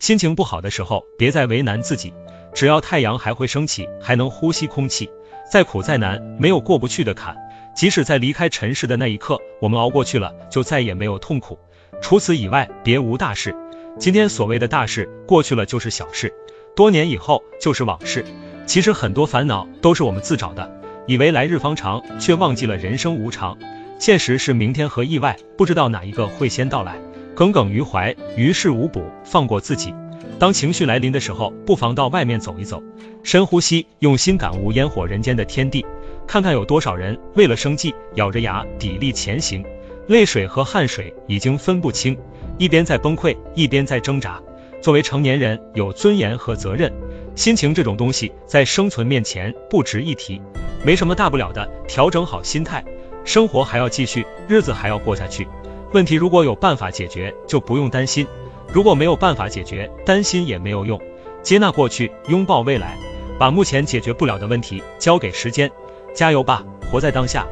心情不好的时候，别再为难自己，只要太阳还会升起，还能呼吸空气，再苦再难，没有过不去的坎。即使在离开尘世的那一刻，我们熬过去了，就再也没有痛苦。除此以外，别无大事。今天所谓的大事，过去了就是小事，多年以后就是往事。其实很多烦恼都是我们自找的，以为来日方长，却忘记了人生无常。现实是明天和意外，不知道哪一个会先到来。耿耿于怀，于事无补，放过自己。当情绪来临的时候，不妨到外面走一走，深呼吸，用心感悟烟火人间的天地，看看有多少人为了生计咬着牙砥砺前行，泪水和汗水已经分不清，一边在崩溃，一边在挣扎。作为成年人，有尊严和责任，心情这种东西在生存面前不值一提，没什么大不了的，调整好心态，生活还要继续，日子还要过下去。问题如果有办法解决，就不用担心；如果没有办法解决，担心也没有用。接纳过去，拥抱未来，把目前解决不了的问题交给时间。加油吧，活在当下。